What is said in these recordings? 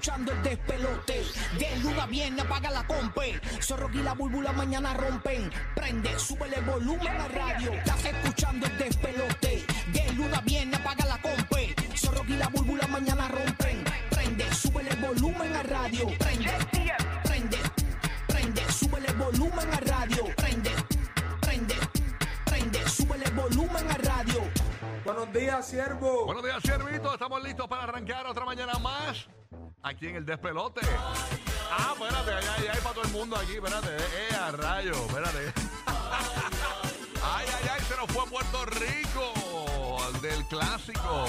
escuchando el despelote. De luna viene, apaga la compe. Zorro y la búlbula mañana rompen. Prende, súbele el volumen a radio. Estás escuchando el despelote. De luna viene, apaga la compe. Zorro y la búlbula mañana rompen. Prende, súbele el volumen a radio. Prende, prende, prende, súbele el volumen a radio. Prende, prende, prende, súbele el volumen a radio. Buenos días, siervo. Buenos días, Siervito. Estamos listos para arrancar otra mañana más aquí en el despelote. Ah, espérate, allá hay, hay para todo el mundo aquí, espérate. Eh, a rayo, espérate. Ay, ay, ay, se nos fue Puerto Rico del clásico.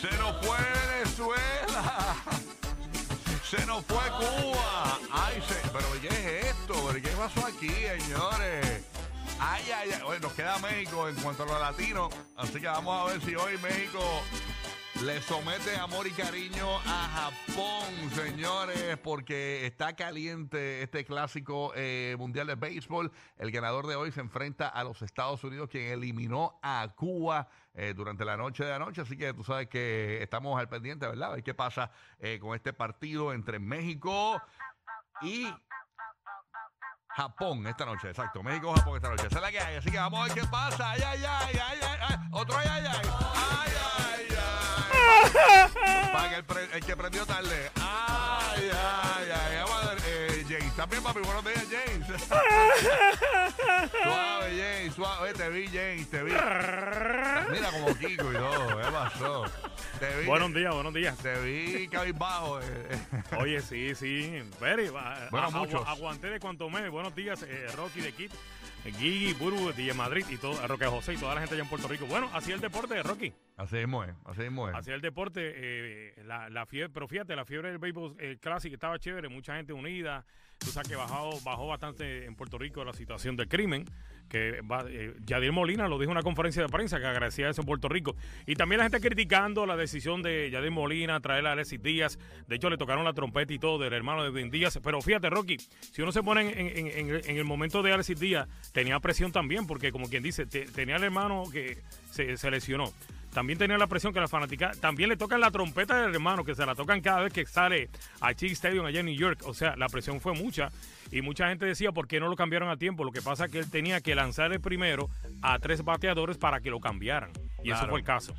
Se nos fue Venezuela. Se nos fue Cuba. Ay, se, pero ¿qué es esto? ¿Pero ¿Qué pasó aquí, señores? Ay, ay, ay. Oye, nos queda México en cuanto a lo latino. Así que vamos a ver si hoy México le somete amor y cariño a Japón, señores, porque está caliente este clásico eh, mundial de béisbol. El ganador de hoy se enfrenta a los Estados Unidos, quien eliminó a Cuba eh, durante la noche de anoche. Así que tú sabes que estamos al pendiente, ¿verdad? A ver qué pasa eh, con este partido entre México y Japón esta noche, exacto. México, Japón esta noche. Esa es la que hay. Así que vamos a ver qué pasa. Ay, ay, ay, ay, ay, ay. Otro ay, ay, ay. Ay, ay, ay. Para que el, pre- el que prendió tarde. Ay, ay, ay. Vamos a ver. Eh, James, también, papi. Buenos días, James. suave, James, suave. Te vi, James, te vi. Mira como Kiko y todo. ¿Qué pasó? Te vi. Buenos días, buenos días. Te vi cabizbajo. eh. Oye, sí, sí. Very, Bueno, muchos. aguanté de cuanto me. Buenos días, eh, Rocky de Kit, eh, Gigi, Buru, DJ Madrid y todo, Roque José y toda la gente allá en Puerto Rico. Bueno, así el deporte, Rocky. Así mismo es, así mismo es. Así el deporte, eh, la, la fiebre, pero fíjate, la fiebre del béisbol eh, clásico estaba chévere, mucha gente unida. Tú sabes que bajó, bajó bastante en Puerto Rico la situación del crimen. Que va, eh, Molina lo dijo en una conferencia de prensa que agradecía eso en Puerto Rico. Y también la gente criticando la decisión de Yadier Molina traer a Alexis Díaz. De hecho, le tocaron la trompeta y todo del hermano de Ben Díaz. Pero fíjate, Rocky, si uno se pone en, en- en- en el momento de Alexis Díaz, tenía presión también, porque como quien dice, te- tenía el hermano que se, se lesionó. También tenía la presión que la fanática también le tocan la trompeta del hermano, que se la tocan cada vez que sale a Chick Stadium allá en New York. O sea, la presión fue mucha y mucha gente decía por qué no lo cambiaron a tiempo. Lo que pasa es que él tenía que lanzar el primero a tres bateadores para que lo cambiaran. Y eso fue el caso.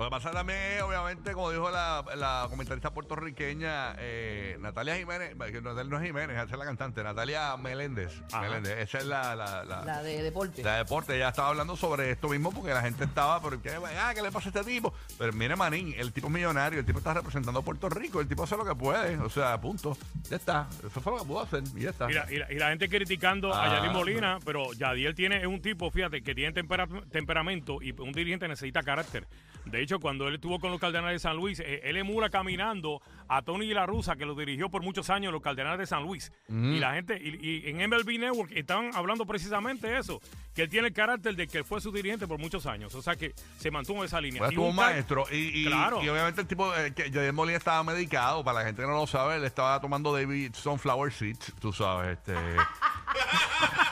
Lo que pasa también es, obviamente, como dijo la, la comentarista puertorriqueña eh, Natalia Jiménez, que Natalia no es Jiménez, esa es la cantante, Natalia Meléndez. Ajá. Meléndez, esa es la, la, la, La de deporte. la de deporte. Ella estaba hablando sobre esto mismo porque la gente estaba, pero ¿qué, ah, ¿qué le pasa a este tipo? Pero mire, Manín, el tipo es millonario, el tipo está representando a Puerto Rico, el tipo hace lo que puede, o sea, punto. Ya está. Eso fue lo que pudo hacer y ya está. Y la, y la- y la gente criticando Ah, a Yadier Molina, pero Yadier tiene, es un tipo, fíjate, que tiene tempera- temperamento y un dirigente necesita carácter. De hecho, cuando él estuvo con los Cardenales de San Luis, eh, él emula caminando a Tony La Russa, que lo dirigió por muchos años los Cardenales de San Luis. Y la gente, y, y en MLB Network estaban hablando precisamente eso, que él tiene el carácter de que fue su dirigente por muchos años. O sea que se mantuvo en esa línea. Pues Y un maestro. Y, y, Claro. y obviamente el tipo, eh, que Molina estaba medicado, para la gente que no lo sabe, él estaba tomando David Sunflower Seeds, tú sabes, este.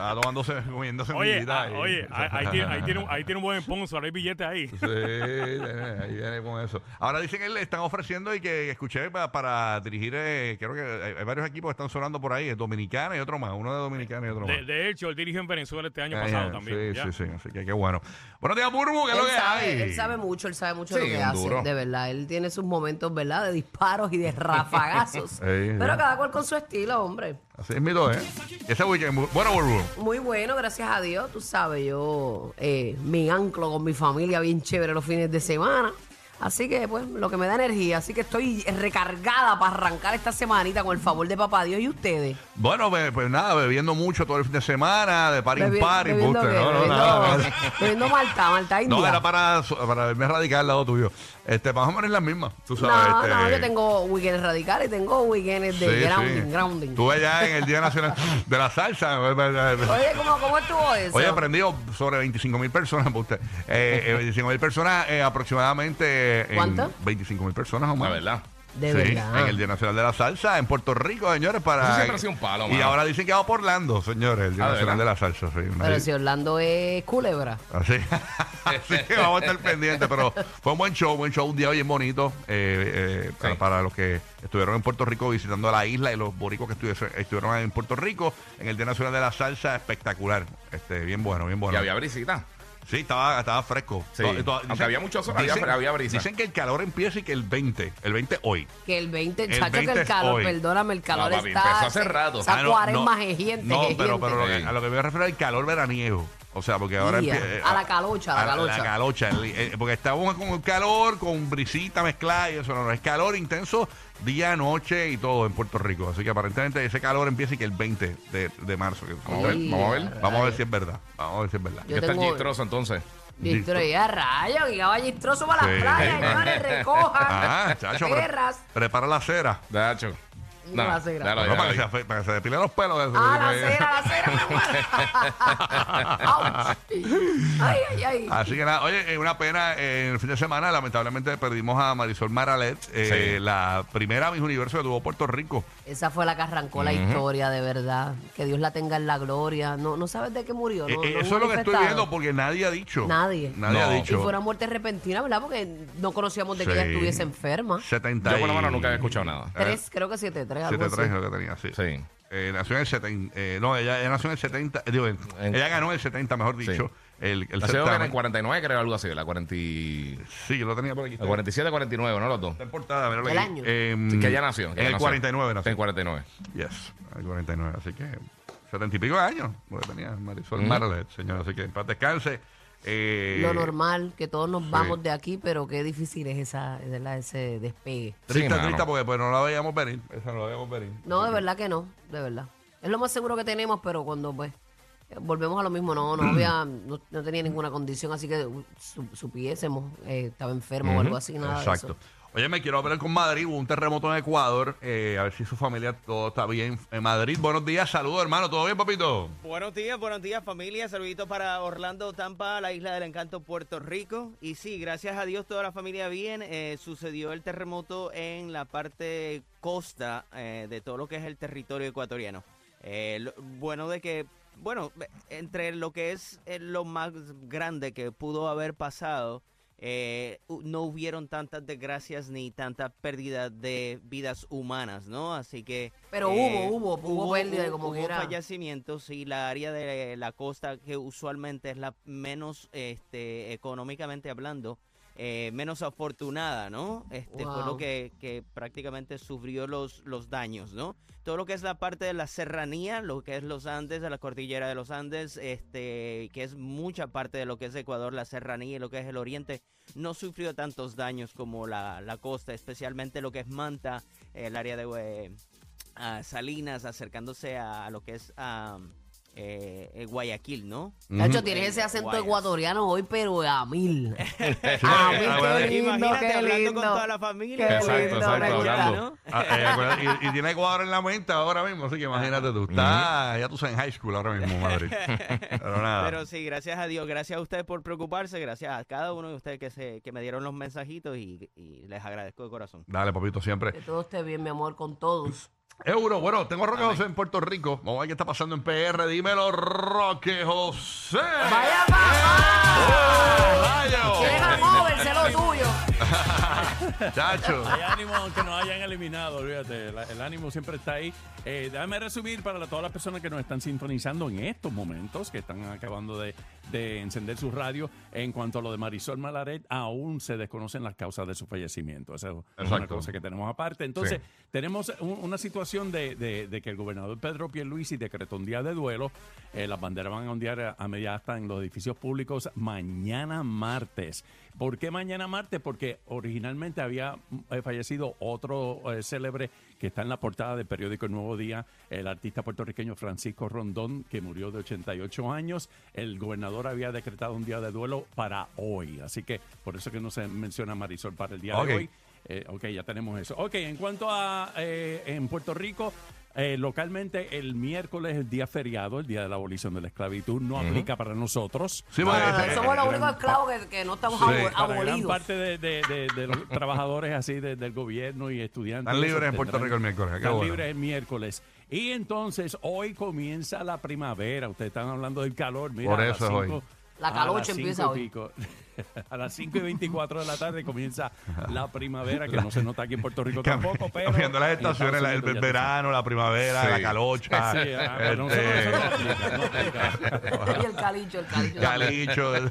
estaba tomándose, comiéndose Oye, ah, oye, ahí, ahí tiene, ahí, tiene, un- ahí tiene un buen sponsor, hay billete ahí. Sí, ahí viene con eso. Ahora dicen que le están ofreciendo y que escuché para, para dirigir, eh, creo que hay, hay varios equipos que están sonando por ahí, es Dominicana y otro más, uno de Dominicana y otro más. De, de hecho, él dirigió en Venezuela este año Ah, pasado también. Sí, ya. sí, sí, así que qué bueno. Buenos días, Burbu, ¿qué es lo que sabe, hay? él sabe mucho, él sabe mucho Sí, lo que hace, duro. de verdad. Él tiene sus momentos, ¿verdad? De disparos y de rafagazos. Sí, Pero cada cual con su estilo, hombre. Así es mi dos, ¿eh? Ese weekend, bu- bueno, Burbu. Muy bueno, gracias a Dios. Tú sabes, yo eh, me anclo con mi familia bien chévere los fines de semana. Así que, pues, lo que me da energía. Así que estoy recargada para arrancar esta semanita con el favor de papá Dios y ustedes. Bueno, pues, pues nada, bebiendo mucho todo el fin de semana, de par en Bebi- par, bebiendo embuste, qué, no, no, bebiendo- nada. bebiendo Malta, Malta India. No, era para, para verme radical al lado tuyo. Este, más o menos las mismas, tú sabes. No, este, no, yo tengo weekends radicales y tengo weekends de sí, grounding, sí. grounding. Tú allá en el Día Nacional de la Salsa. Oye, ¿cómo, ¿cómo estuvo eso? Oye, aprendido sobre 25 mil personas usted. Eh, eh, 25 mil personas eh, aproximadamente. ¿Cuánto? 25 mil personas o más. La verdad. De sí, verdad. en el Día Nacional de la Salsa en Puerto Rico, señores, para... Eso siempre ha sido un palo, Y mano. ahora dicen que va por Orlando, señores, el Día Ah, ¿de Nacional de la? Salsa. Sí, Pero Sí. si Orlando es culebra. Así, así que vamos a estar pendientes, pero fue un buen show, buen show, un día bien bonito eh, eh, para, Sí. para los que estuvieron en Puerto Rico visitando la isla y los boricos que estuviese- estuvieron en Puerto Rico en el Día Nacional de la Salsa, espectacular, este, bien bueno, bien Y bueno. había brisita. Sí, estaba, estaba fresco. Sí, aunque había mucho sol, había- había brisa. Dicen que el calor empieza y que el 20, el 20 hoy. Que el 20, El chacho, 20 que el es calor, hoy. perdóname, el calor No, papi, está. empezó hace rato. Esa Ah, no, cuaresma no. jejiente, No, jejiente. pero, pero lo que- Sí. a lo que me refiero es el calor veraniego. O sea, porque ahora empie- eh, a la calocha, a la calocha. La calocha. el- eh, porque estamos con el calor, con brisita mezclada y eso. No, no, es calor intenso día, noche y todo en Puerto Rico. Así que aparentemente ese calor empieza y que el 20 de, de marzo. que- Vamos a ver, Ay, vamos a ver. a Vamos a ver rayos. si es verdad. Vamos a ver si es verdad. Yo Ya está el tengo- gistroso entonces. Distro, ya rayos, que caballistroso para Sí. las playas, señores, recojan. Ah, chacho, pre- perras. prepara la cera. Dacho. No déjalo, No, para, que se, para que se depile los pelos de eso. Ah, la cera, la cera. Ay, ay, ay. Así que nada, oye, una pena, eh, en el fin de semana lamentablemente perdimos a Marisol Maralet, eh, Sí. la primera Miss Universo que tuvo Puerto Rico. Esa fue la que arrancó la historia, de verdad. Que Dios la tenga en la gloria. No, no sabes de qué murió, ¿no? Eh, eh, no eso es lo que estoy viendo porque nadie ha dicho. Nadie. Nadie ha No. Y dicho. fue una muerte repentina, ¿verdad? Porque no conocíamos de que ella estuviese enferma. 70 Yo por lo menos nunca había escuchado nada. Tres, creo que siete, tres, algo 73 así. es lo que tenía, sí. Sí. Eh, nació en el 70. eh, no, ella, ella nació en el 70. eh, digo, en- En- ella ganó en el 70, mejor Sí. dicho. El, el La ciudad en certamen. el 49, creo, algo así. La 40 y- Sí, yo lo tenía por aquí. la 47, 49, ¿no? Los dos. Está en portada, míralo ¿Del aquí. año? Em, Sí, que ella nació. que En ella el nació. 49 nació. En el 49. Yes, el 49. Así que 70 y pico de años. Porque tenía Marisol Ujú. Maralet, señor. Así que en paz descanse. Eh, Lo normal, que todos nos sí. vamos de aquí, pero qué difícil es esa, ¿verdad? ese despegue. Triste, Sí, triste, porque pues, no la veíamos venir. Esa no la veíamos venir. No, de verdad que no, de verdad. Es lo más seguro que tenemos, pero cuando pues volvemos a lo mismo, no, no había, no, no tenía ninguna condición, así que su- supiésemos, eh, estaba enfermo o algo así, nada de Exacto. eso. Oye, me quiero hablar con Madrid. Hubo un terremoto en Ecuador. eh, a ver si su familia todo está bien. En Madrid, buenos días. Saludos, hermano. ¿Todo bien, papito? Buenos días, buenos días familia. Saluditos para Orlando, Tampa, la isla del encanto, Puerto Rico. Y sí, gracias a Dios toda la familia bien. Eh, sucedió el terremoto en la parte costa eh, de todo lo que es el territorio ecuatoriano. Eh, lo- bueno de que, bueno, entre lo que es eh, lo más grande que pudo haber pasado, eh, no hubieron tantas desgracias ni tanta pérdida de vidas humanas, ¿no? Así que... Pero eh, hubo, hubo, hubo pérdida, como hubo quiera. fallecimientos y la área de la costa que usualmente es la menos este económicamente hablando eh, menos afortunada no este fue Wow. lo que, que prácticamente sufrió los los daños no todo lo que es la parte de la serranía lo que es los Andes de la cordillera de los Andes este que es mucha parte de lo que es Ecuador la serranía y lo que es el oriente no sufrió tantos daños como la, la costa especialmente lo que es Manta el área de eh, Salinas, acercándose a, a lo que es eh, eh, Guayaquil, ¿no? De hecho, tienes ese acento Guayas. ecuatoriano hoy, pero a mil. A mil, ah, qué lindo, Imagínate qué hablando lindo. con toda la familia. Qué Exacto, lindo, exacto, hablando. Ah, eh, acuérdate, y, y tiene Ecuador en la mente ahora mismo, así que imagínate tú. Está, ya tú sabes, en high school ahora mismo, Madrid. Pero nada. Pero sí, gracias a Dios, gracias a ustedes por preocuparse, gracias a cada uno de ustedes que se que me dieron los mensajitos y, y les agradezco de corazón. Dale, papito, siempre. Que todo esté bien, mi amor, con todos. Euro, bueno, tengo a Roque José en Puerto Rico. Vamos a ver qué está pasando en PR. Dímelo, Roque José. ¡Vaya papá! ¡Oh, rayo! ¿Quieres a moverse lo tuyo? Chacho. Hay ánimo aunque nos hayan eliminado, olvídate, la- el ánimo siempre está ahí. Eh, déjame resumir para la- todas las personas que nos están sintonizando en estos momentos, que están acabando de, de encender su radio. En cuanto a lo de Marisol Malaret, aún se desconocen las causas de su fallecimiento. Esa es una Exacto. cosa que tenemos aparte. Entonces, tenemos un- una situación de, de- de que el gobernador Pedro Pierluisi decretó un día de duelo. Eh, las banderas van a ondear a, a media asta en los edificios públicos mañana martes. ¿Por qué mañana martes? Porque originalmente había eh, fallecido otro eh, célebre que está en la portada del periódico El Nuevo Día, el artista puertorriqueño Francisco Rondón, que murió de 88 años. El gobernador había decretado un día de duelo para hoy, así que por eso que no se menciona Marisol para el día de hoy. Eh, ok, ya tenemos eso. Ok, en cuanto a eh, en Puerto Rico, eh, localmente el miércoles es el día feriado, el día de la abolición de la esclavitud, no aplica para nosotros. Sí, No, porque no, no, ese- somos los únicos esclavos que, que no estamos Sí. abo- para gran abolidos. parte de, de- de- de los trabajadores así de- del gobierno y estudiantes. Están libres en Puerto Rico el miércoles, Están bueno. libres el miércoles. Y entonces hoy comienza la primavera. Ustedes están hablando del calor. Mira, Por a las eso es hoy. La cinco empieza hoy. A las 5 y 24 de la tarde comienza la primavera, que no se nota aquí en Puerto Rico tampoco, pero... Cambiando las estaciones, la- el, verano, la primavera, Sí. la calocha, Sí, ah, este, no no aplica. Y el calicho, el calicho. Calicho.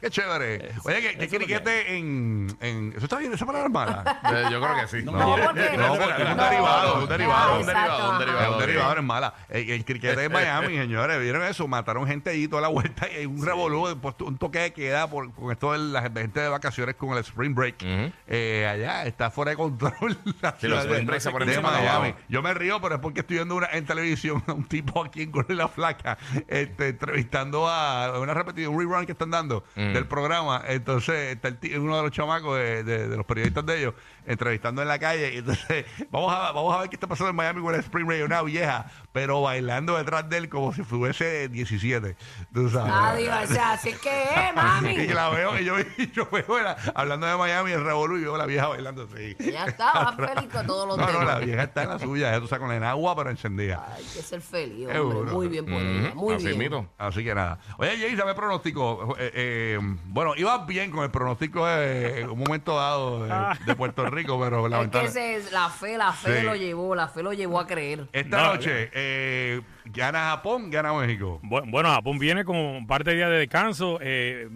Qué chévere. Oye, ¿qué, qué Eso es lo que criquete en, en. ¿Eso está bien? ¿Esa palabra es mala? Eh, Yo creo que sí. No, No, porque No, porque es un no, derivado, un no, derivado, un derivado, un derivado. Es un derivado, no es mala. El, el criquete de Miami, señores, ¿vieron eso? Mataron gente allí toda la vuelta y hay un revolú, pues, un toque de queda por, con esto de la gente de vacaciones con el Spring Break. Ujú. Eh, allá está fuera de control. La Sí, los ciudad Spring de- Break se ponen de encima de Miami. Yo me río, pero es porque estoy viendo una, en televisión a un tipo aquí en y la Flaca este, entrevistando a una repetida, un rerun que están dando del programa. Entonces, está el ti- uno de los chamacos de, de- de los periodistas de ellos entrevistando en la calle. Y entonces, vamos a, vamos a ver qué está pasando en Miami con el Spring Break. Una vieja, pero bailando detrás de él como si fuese 17. Tú sabes. Ah, o sea, así es que es, mami. Y que la veo, y yo, y yo veo la- hablando de Miami, el revolú, y veo a la vieja bailando así. Ya está, más feliz con todos los No, no, la vieja está en la suya, ya tú sabes, con el agua, pero encendida. Hay que ser feliz, hombre. Seguro. Muy bien por ella, Ujú, muy así bien. mito. Así que nada. Oye, Jay, dame pronóstico. Eh, eh, bueno, ibas bien con el pronóstico de en un momento dado de, de Puerto Rico, pero Es que lamentablemente. ese es- la fe, la fe Sí. lo llevó, la fe lo llevó a creer. Esta No, noche, eh, gana Japón, gana México. Bu- Bueno, Japón viene con un par de días de descanso. eh,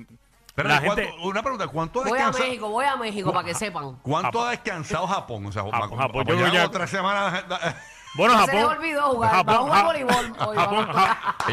Pero la ¿cuánto- gente, una pregunta, ¿cuánto ha Voy a descansado? México, voy a México para que sepan. ¿Cuánto Japón. ha descansado Japón? O sea, Japón, Japón, Japón, yo ya- como tres semanas. bueno, Se Japón. olvidó jugar, Japón, a Ja- voleibol. hoy, Japón,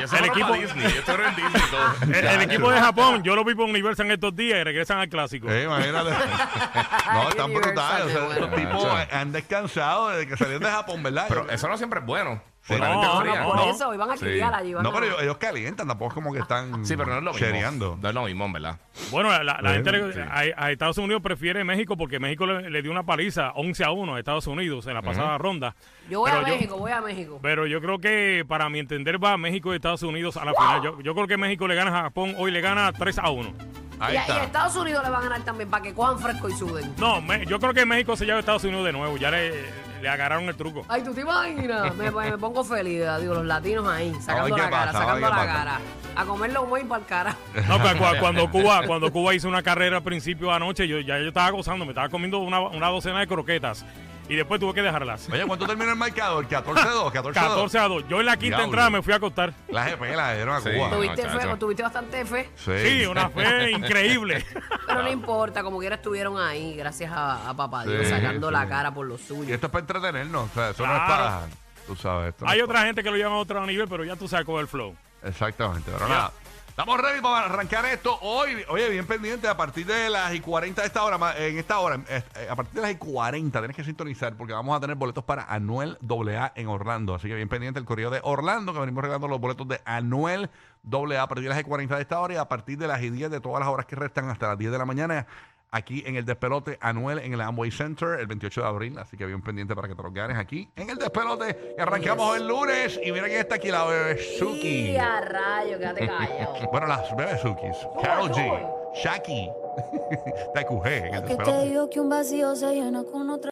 se el equipo, para Disney. Yo estoy en Disney y todo. el, el equipo de Japón, yo lo vi por Universal en estos días y regresan al clásico. Eh, imagínate. no, están brutales. O sea, estos tipos han descansado desde que salieron de Japón, ¿verdad? Pero eso no siempre es bueno. Sí. No, no, fría. Por no. eso, iban a Sí. criar allí. van No, a- pero ellos, ellos calientan, tampoco es como que están Sí, pero no es lo mismo. chereando. No es lo mismo, en ¿verdad? Bueno, la, la Bueno, gente le- sí. a, a Estados Unidos prefiere México porque México le, le dio una paliza 11 a 1 a Estados Unidos en la pasada ronda. Yo voy a Pero México, voy a México. Pero yo creo que, para mi entender, va México y Estados Unidos a la final. Yo, yo creo que México le gana a Japón, hoy le gana 3 a 1. Ahí y, a- está. Estados Unidos le van a ganar también para que cojan fresco y suden. No, me- yo creo que México se lleva a Estados Unidos de nuevo. Ya le, le agarraron el truco. Ay, tú te imaginas. me, me pongo feliz, digo, los latinos ahí, sacando la cara, pasa, sacando qué la pasa. cara. A comer los muy para el cara. No, cu- cu- cuando Cuba cuando Cuba hizo una carrera al principio de anoche, yo ya yo estaba gozando, me estaba comiendo una, una docena de croquetas. Y después tuve que dejarlas. Oye, ¿cuánto terminó el marcador? 14-2, 14-2. 14 a 2. Yo en la quinta Diablo. entrada me fui a acostar. La GP la dieron a Sí. Cuba. ¿Tuviste fe? chacho. o ¿Tuviste bastante fe? Sí. Sí, una fe increíble. Pero no importa, como quiera estuvieron ahí, gracias a, a papá Dios, Sí, sacando sí. la cara por lo Y suyo. esto es para entretenernos. O sea, eso no es Claro. para. Tú sabes. Esto no Hay es otra gente que lo lleva a otro nivel, pero ya tú sacó el flow. para- Exactamente. Pero nada. Estamos ready para arrancar esto hoy. Oye, bien pendiente, a partir de las y 40 de esta hora, en esta hora, eh, a partir de las y 40, tienes que sintonizar porque vamos a tener boletos para Anuel AA en Orlando. Así que bien pendiente el correo de Orlando, que venimos regalando los boletos de Anuel AA a partir de las y 40 de esta hora y a partir de las y 10 de todas las horas que restan hasta las 10 de la mañana. Aquí en el despelote Anuel en el Amway Center el 28 de abril. Así que bien pendiente para que te los ganes aquí en el despelote. Y arrancamos el lunes. Y mira quién está aquí, la bebé Suki. Y a rayo, quédate callado. Bueno, las Bebesukis. Carol G. Shaki. TQG en el Que te digo que un vacío se llena con otra.